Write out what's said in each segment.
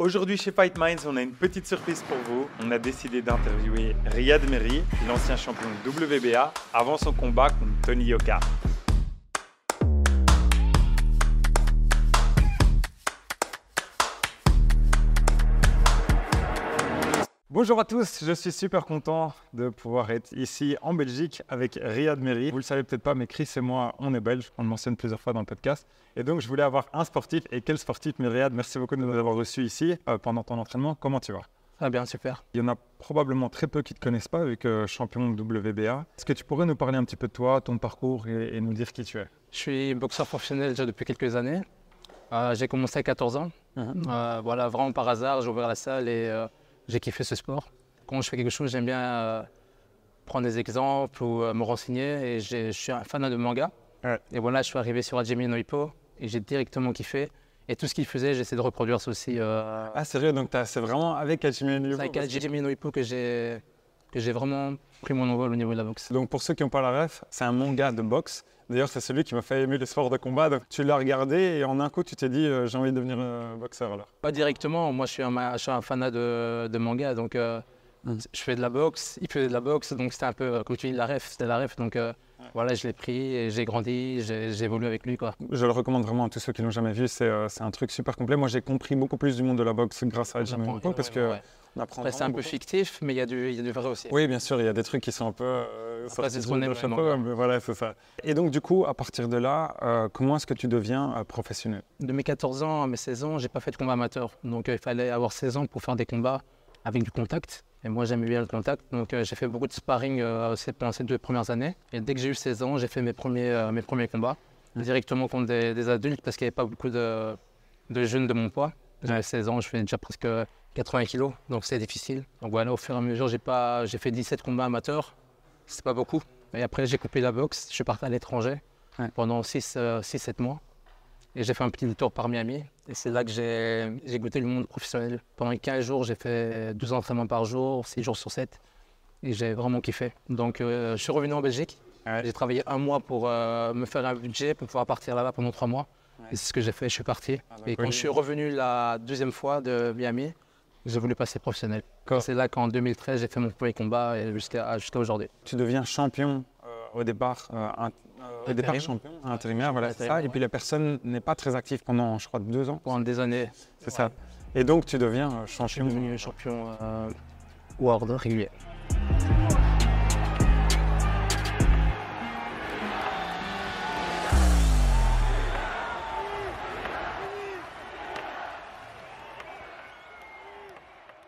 Aujourd'hui chez Fight Minds, on a une petite surprise pour vous. On a décidé d'interviewer Riyad Meri, l'ancien champion WBA, avant son combat contre Tony Yoka. Bonjour à tous, je suis super content de pouvoir être ici en Belgique avec Riyad Meri. Vous le savez peut-être pas, mais Chris et moi, on est belges, on le mentionne plusieurs fois dans le podcast. Et donc, je voulais avoir un sportif. Et quel sportif, mais Riyad, merci beaucoup de nous avoir reçus ici euh, pendant ton entraînement. Comment tu vas? Ah bien, super. Il y en a probablement très peu qui ne te connaissent pas, avec champion de WBA. Est-ce que tu pourrais nous parler un petit peu de toi, ton parcours et, et nous dire qui tu es? Je suis boxeur professionnel déjà depuis quelques années. Euh, j'ai commencé à 14 ans. Euh, voilà, vraiment par hasard, j'ai ouvert la salle et j'ai kiffé ce sport. Quand je fais quelque chose, j'aime bien euh, prendre des exemples ou euh, me renseigner. Et je suis un fan de manga. Ouais. Et voilà, je suis arrivé sur Hajime no Ippo et j'ai directement kiffé. Et tout ce qu'il faisait, j'essaie de reproduire ça aussi. Euh, Ah, sérieux Donc, c'est vraiment avec Hajime c'est Nuvo avec Hajime no Ippo que j'ai que j'ai vraiment pris mon envol au niveau de la boxe. Donc pour ceux qui n'ont pas la ref, c'est un manga de boxe. D'ailleurs, c'est celui qui m'a fait aimer le sport de combat. Donc tu l'as regardé et en un coup, tu t'es dit euh, j'ai envie de devenir euh, boxeur alors. Pas directement, moi je suis un, ma- je suis un fanat de, de manga, donc euh, Mhm. je fais de la boxe, il faisait de la boxe, donc c'était un peu, euh, comme tu dis, la ref, c'était la ref, donc euh, voilà, je l'ai pris et j'ai grandi, j'ai évolué avec lui, quoi. Je le recommande vraiment à tous ceux qui l'ont jamais vu. C'est euh, un truc super complet. Moi, j'ai compris beaucoup plus du monde de la boxe grâce à Nuvo parce que ouais. On apprend Après, c'est un peu beaucoup. fictif, mais il y, a du- il y a du vrai aussi. Oui, bien sûr, il y a des trucs qui sont un peu euh, sortis c'est ce qu'on aime vraiment. mais voilà, c'est ça. Et donc, du coup, à partir de là, euh, comment est-ce que tu deviens euh, professionnel? De mes 14 ans à mes 16 ans, j'ai pas fait de combat amateur, donc euh, il fallait avoir 16 ans pour faire des combats avec du contact. Et moi, j'aimais bien le contact, donc j'ai fait beaucoup de sparring pendant ces deux premières années. Et dès que j'ai eu 16 ans, j'ai fait mes premiers, mes premiers combats directement contre des, des adultes parce qu'il n'y avait pas beaucoup de, de jeunes de mon poids. J'avais 16 ans, je fais déjà presque 80 kilos, donc c'est difficile. Donc voilà, au fur et à mesure, j'ai pas, j'ai fait 17 combats amateurs, c'est pas beaucoup. Et après, j'ai coupé la boxe, je suis parti à l'étranger Ouais. pendant 6-7 mois. Et j'ai fait un petit tour par Miami. Et c'est là que j'ai j'ai goûté le monde professionnel. Pendant 15 jours, j'ai fait 12 entraînements par jour, 6 jours sur 7. Et j'ai vraiment kiffé. Donc euh, je suis revenu en Belgique. Ouais. J'ai travaillé un mois pour euh, me faire un budget pour pouvoir partir là-bas pendant 3 mois. Et c'est ce que j'ai fait, je suis parti. et quand oui. je suis revenu la deuxième fois de Miami, j'ai voulu passer professionnel. C'est là qu'en 2013, j'ai fait mon premier combat et jusqu'à aujourd'hui. Tu deviens champion euh, au départ, euh, un- euh, au départ Intérim. champion, intérimaire, voilà, ça. Et puis la personne n'est pas très active pendant, je crois, deux ans. Pendant des années, C'est ça. Et donc tu deviens euh, je suis champion. devenu champion euh, world régulier.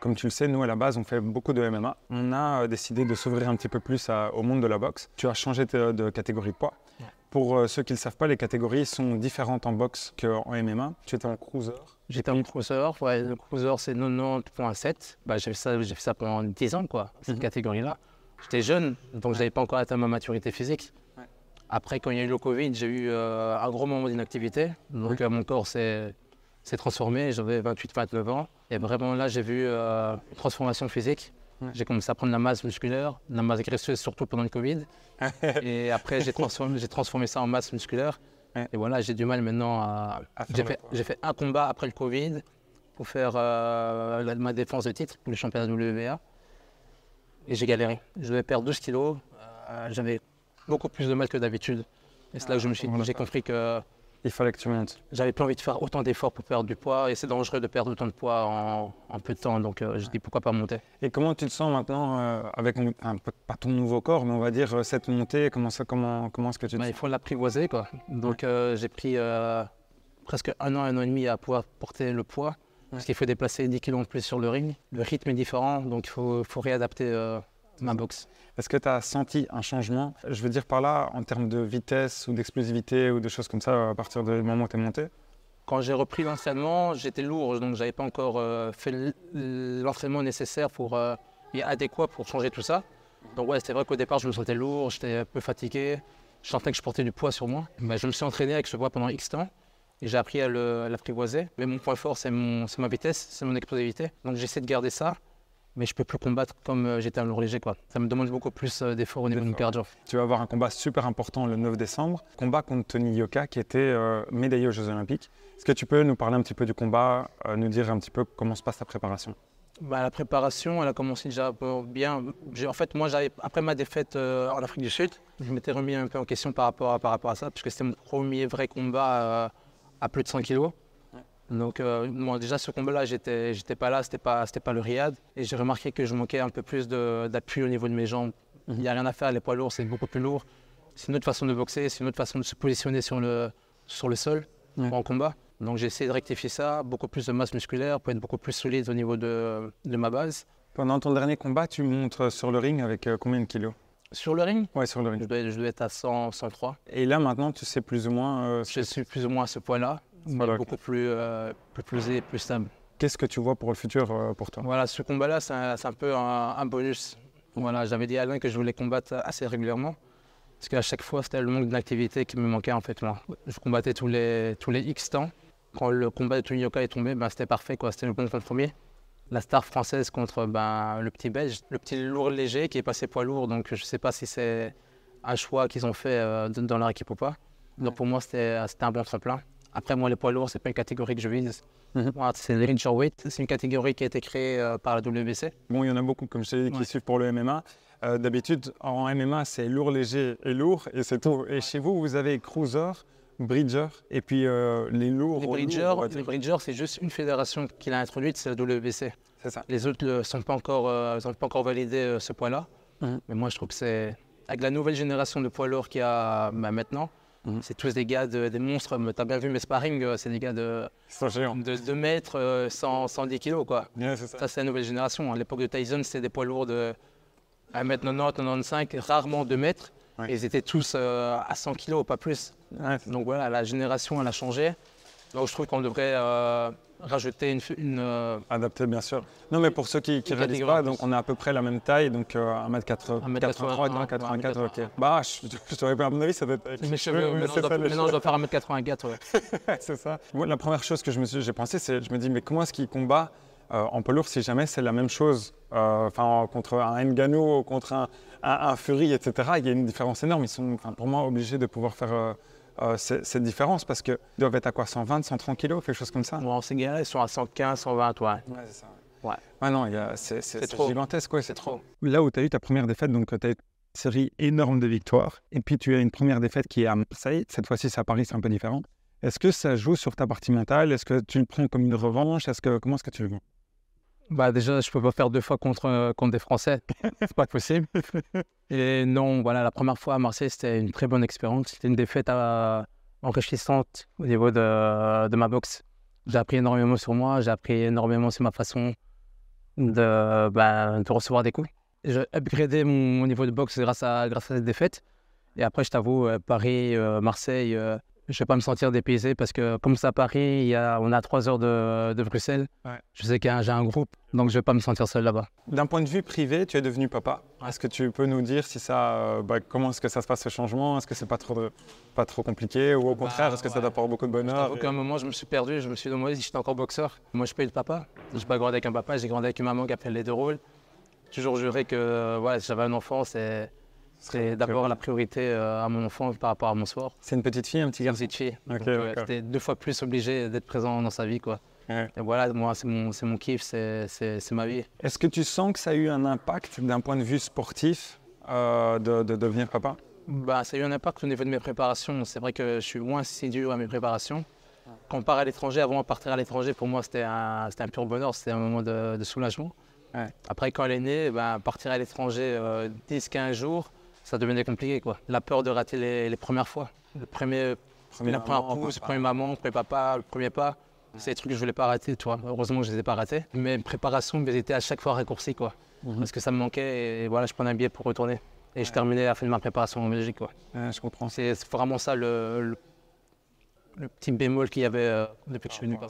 Comme tu le sais, nous à la base, on fait beaucoup de MMA. On a euh, décidé de s'ouvrir un petit peu plus à- au monde de la boxe. Tu as changé de, de catégorie de poids. Ouais. Pour euh, ceux qui ne le savent pas, les catégories sont différentes en boxe qu'en MMA. Tu étais en cruiser. J'étais en cruiser, ouais, le cruiser c'est 90.7. Bah, j'ai fait, ça- j'ai fait ça pendant 10 ans, quoi, cette Mhm. catégorie-là. J'étais jeune, donc je n'avais pas encore atteint ma maturité physique. Ouais. Après, quand il y a eu le Covid, j'ai eu euh, un gros moment d'inactivité. Donc euh, mon corps s'est s'est transformé, j'avais 28-29 ans. Et vraiment là, j'ai vu euh, une transformation physique. Ouais. J'ai commencé à prendre de la masse musculaire, la masse graisseuse, surtout pendant le Covid. et après, j'ai transformé, ça en masse musculaire. Ouais. Et voilà, j'ai du mal maintenant à, j'ai fait, un combat après le Covid pour faire euh, la- ma défense de titre pour le championnat WBA. Et j'ai galéré. Je devais perdre 12 kilos. Euh, J'avais beaucoup plus de mal que d'habitude. Et c'est là que je me suis, voilà. j'ai compris que Il fallait que tu montes. j'avais plus envie de faire autant d'efforts pour perdre du poids. Et c'est dangereux de perdre autant de poids en, en peu de temps. Donc euh, je dis pourquoi pas monter. Et comment tu te sens maintenant euh, avec un, un peu- pas ton nouveau corps, mais on va dire euh, cette montée Comment, ça, comment, comment est-ce que tu te Bah, il faut l'apprivoiser. Quoi. Donc euh, j'ai pris presque un an, un an et demi à pouvoir porter le poids. Parce qu'il faut déplacer 10 kilos en plus sur le ring. Le rythme est différent, donc il faut, faut réadapter ma boxe. Est-ce que tu as senti un changement Je veux dire par là, en termes de vitesse ou d'explosivité ou de choses comme ça à partir du moment où tu es monté? Quand j'ai repris l'entraînement, j'étais lourd, donc j'avais pas encore euh, fait l'entraînement nécessaire pour, euh, et adéquat pour changer tout ça. Donc ouais, c'est vrai qu'au départ, je me sentais lourd, j'étais un peu fatigué, je sentais que je portais du poids sur moi. Mais je me suis entraîné avec ce poids pendant X temps et j'ai appris à l'apprivoiser. Mais mon point fort, c'est ma vitesse, c'est mon explosivité. Donc j'essaie de garder ça, mais je peux plus combattre comme euh, j'étais un lourd léger. Quoi. Ça me demande beaucoup plus euh, d'efforts au niveau de mon cardio. Tu vas avoir un combat super important le 9 décembre, combat contre Tony Yoka qui était euh, médaillé aux Jeux Olympiques. Est-ce que tu peux nous parler un petit peu du combat, euh, nous dire un petit peu comment se passe ta préparation? Bah, la préparation, elle a commencé déjà bien. En fait, moi, après ma défaite euh, en Afrique du Sud, je m'étais remis un peu en question par rapport à, par rapport à ça, puisque c'était mon premier vrai combat à plus de 100 kilos. Donc, euh, moi, déjà, ce combat-là, j'étais, j'étais pas là, c'était pas, c'était pas le Riyad. Et j'ai remarqué que je manquais un peu plus d'appui au niveau de mes jambes. Il n'y a rien à faire, les poids lourds, c'est beaucoup plus lourd. C'est une autre façon de boxer, c'est une autre façon de se positionner sur le, sur le sol Ouais. en combat. Donc, j'ai essayé de rectifier ça, beaucoup plus de masse musculaire pour être beaucoup plus solide au niveau de, de ma base. Pendant ton dernier combat, tu montes sur le ring avec euh, combien de kilos? Sur le ring, Ouais, sur le je ring. dois, je dois être à 100, 103. Et là, maintenant, tu sais plus ou moins euh, Je suis plus ou moins à ce point-là, Voilà. beaucoup plus, euh, plus stable. qu'est-ce que tu vois pour le futur euh, pour toi? Voilà, ce combat-là, c'est un, peu un, un bonus. Voilà, j'avais dit à Alain que je voulais combattre assez régulièrement. Parce qu'à chaque fois, c'était le manque d'activité qui me manquait en fait. Moi. Je combattais tous les, tous les X temps. Quand le combat de Tony Yoka est tombé, ben, c'était parfait. quoi. C'était le bon compromis. La star française contre ben, le petit belge, le petit lourd léger qui est passé poids lourd. Donc je ne sais pas si c'est un choix qu'ils ont fait euh, dans leur équipe ou pas. Donc pour moi, c'était c'était un bon tremplin. Après, moi, les poids lourds, c'est pas une catégorie que je vise. Mhm. Moi, c'est le. C'est une catégorie qui a été créée euh, par la WBC. Bon, il y en a beaucoup, comme je dit, qui Ouais. suivent pour le MMA. Euh, D'habitude, en MMA, c'est lourd, léger et lourd, et c'est tout. Et chez vous, vous avez cruiser, bridger, et puis euh, les lourds. Les lourds, les bridgers, c'est juste une fédération qui l'a introduite, c'est la WBC. C'est ça. Les autres ne sont pas encore, euh, ils ont pas encore validé euh, ce point-là. Mhm. Mais moi, je trouve que c'est avec la nouvelle génération de poids lourds qu'il y a bah, maintenant, Mhm. c'est tous des gars, de- des monstres. Tu as bien vu mes sparring, euh, c'est des gars de, Ils sont géants. de 2 mètres, euh, 100, 110 kilos. Quoi. Ça. Ça, c'est la nouvelle génération. À l'époque de Tyson, c'était des poids lourds de 1m90, 95, rarement 2 mètres. Ouais. Et ils étaient tous euh, à 100 kilos, pas plus. Ouais. Donc voilà, la génération, elle a changé. Donc je trouve qu'on devrait euh, rajouter une, une, euh, Adapté, bien sûr. Non, mais pour ceux qui ne réalisent pas, donc on est à peu près la même taille, donc euh, 1m83, 1m83, 84, ouais, ok. Bah, je, je t'aurais pas, à mon avis, ça doit être mes cheveux. mais maintenant, je dois, ça, les maintenant, je dois faire 1m84. ouais. c'est ça. Moi, la première chose que je me suis, j'ai pensé, c'est, je me dis, mais comment est-ce qu'il combat euh, en poids lourd si jamais c'est la même chose euh, Enfin, contre un Ngannou, contre un, un, un Fury, etc. Il y a une différence énorme. Ils sont, pour moi, obligés de pouvoir faire euh, cette différence parce qu'ils doivent être à quoi 120, 130 kilos, quelque chose comme ça? Bon, ces gars-là, ils sont à 115, 120, ouais. Ouais, c'est ça. Ouais. Ouais, non, c'est, gigantesque. ouais, C'est trop. Là où tu as eu ta première défaite, donc tu as une série énorme de victoires, et puis tu as une première défaite qui est à Marseille, cette fois-ci c'est à Paris, c'est un peu différent. Est-ce que ça joue sur ta partie mentale? Est-ce que tu le prends comme une revanche? Est-ce que, Comment est-ce que tu le vois? Bah déjà, je peux pas faire deux fois contre, euh, contre des Français. c'est pas possible. Et non, voilà, la première fois à Marseille, c'était une très bonne expérience. C'était une défaite euh, enrichissante au niveau de, de ma boxe. J'ai appris énormément sur moi, j'ai appris énormément sur ma façon de, bah, de recevoir des coups. J'ai upgradé mon, mon niveau de boxe grâce à, grâce à cette défaite. Et après, je t'avoue, euh, Paris, euh, Marseille, euh, je vais pas me sentir dépaysé parce que comme c'est à Paris, il y a, on a trois heures de, de Bruxelles. Ouais. Je sais que j'ai un groupe, donc je vais pas me sentir seul là-bas. D'un point de vue privé, tu es devenu papa. Est-ce que tu peux nous dire si ça, euh, bah, comment est-ce que ça se passe ce changement? Est-ce que c'est pas trop, de- pas trop compliqué? Ou au contraire, est-ce que ça t'apporte beaucoup de bonheur? J'avoue qu'à un moment, je me suis perdu. Je me suis demandé si j'étais encore boxeur. Moi, je peux être papa. Je n'ai pas grandi avec un papa. J'ai grandi avec une maman qui a fait les deux rôles. J'ai toujours juré que euh, voilà, si j'avais un enfant, c'est c'est d'abord la priorité euh, à mon enfant par rapport à mon sport. C'est une petite fille, un petit Une garçon petite fille. Ok, Donc, d'accord. J'étais deux fois plus obligé d'être présent dans sa vie. Quoi. Et voilà, moi, c'est mon, mon kiff, c'est ma vie. Est-ce que tu sens que ça a eu un impact d'un point de vue sportif euh, de, de devenir papa? Bah, ça a eu un impact au niveau de mes préparations. C'est vrai que je suis moins assidu à mes préparations. Quand on part à l'étranger, avant de partir à l'étranger, pour moi, c'était un, un pur bonheur, c'était un moment de, de soulagement. Ouais. Après, quand elle est née, ben, partir à l'étranger euh, 10-15 jours, ça devenait compliqué. Quoi. La peur de rater les, les premières fois. Le premier, Premier la première pouce, le premier maman, le premier papa, le premier pas. C'est des trucs que je voulais pas rater, tu vois. Heureusement que je les ai pas ratés. Mes préparations elles étaient à chaque fois raccourcies, quoi. Mhm. Parce que ça me manquait et voilà, je prenais un billet pour retourner. Et je terminais la fin de ma préparation en Belgique, quoi. Ouais, je comprends. C'est vraiment ça le, le, le petit bémol qu'il y avait euh, depuis que je suis venu. à quoi.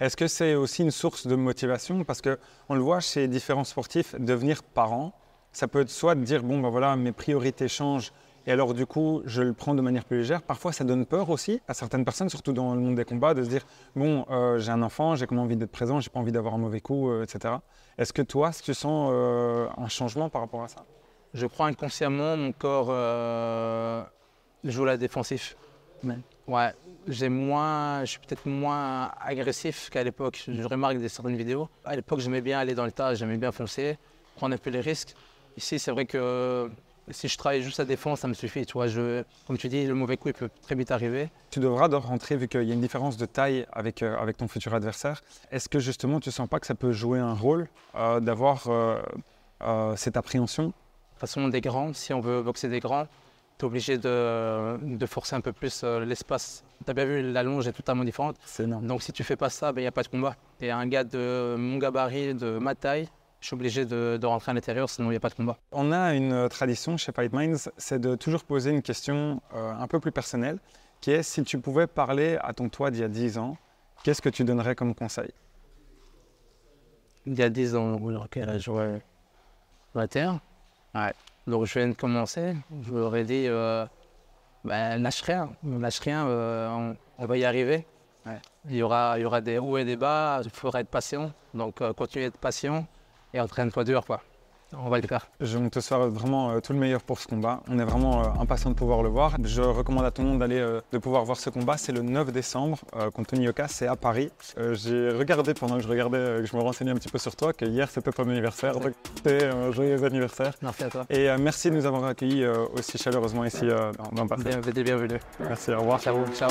Est-ce que c'est aussi une source de motivation? Parce qu'on le voit chez différents sportifs, devenir parent, ça peut être soit de dire, bon, ben voilà, mes priorités changent Et alors, du coup, je le prends de manière plus légère. Parfois, ça donne peur aussi à certaines personnes, surtout dans le monde des combats, de se dire Bon, euh, j'ai un enfant, j'ai comme envie d'être présent, j'ai pas envie d'avoir un mauvais coup, euh, etc. Est-ce que toi, tu sens euh, un changement par rapport à ça? Je crois inconsciemment, mon corps joue la défensif. Ouais, j'ai moins, je suis peut-être moins agressif qu'à l'époque. Je remarque des certaines vidéos. À l'époque, j'aimais bien aller dans le tas, j'aimais bien foncer, prendre un peu les risques. Ici, c'est vrai que si je travaille juste la défense, ça me suffit. Tu vois, je, comme tu dis, le mauvais coup, il peut très vite arriver. Tu devras de rentrer, vu qu'il y a une différence de taille avec, euh, avec ton futur adversaire. Est-ce que justement, tu sens pas que ça peut jouer un rôle euh, d'avoir euh, euh, cette appréhension? De toute façon, des grands, si on veut boxer des grands, tu es obligé de, de forcer un peu plus euh, l'espace. Tu as bien vu, la longe est totalement différente. C'est énorme. Donc si tu fais pas ça, il n'y a pas de combat. Et un gars de mon gabarit, de ma taille, je suis obligé de, de rentrer à l'intérieur, sinon il n'y a pas de combat. On a une euh, tradition chez Fight Minds, c'est de toujours poser une question euh, un peu plus personnelle, qui est si tu pouvais parler à ton toi d'il y a 10 ans, qu'est-ce que tu donnerais comme conseil? Il y a 10 ans, quel ouais. 21. Ouais. Donc je viens de commencer, je leur ai dit, euh, ben, lâche rien, lâche rien, euh, on, on va y arriver. Ouais. Il, y aura, il y aura des hauts et des bas, il faudra être patient. Donc euh, continue d'être patient et entraîne-toi dur. Quoi. On va le faire. Je te souhaite vraiment euh, tout le meilleur pour ce combat. On est vraiment euh, impatient de pouvoir le voir. Je recommande à tout le monde d'aller euh, de pouvoir voir ce combat. C'est le 9 décembre contre Tony Yoka, c'est à Paris. J'ai regardé pendant que je regardais, que je me renseignais un petit peu sur toi, que hier c'était ton anniversaire. Donc c'était un joyeux anniversaire. Merci à toi. Et merci de nous avoir accueillis aussi chaleureusement ici dans, dans Paris. Bien, bienvenue. Merci, au revoir. Ciao. Ciao.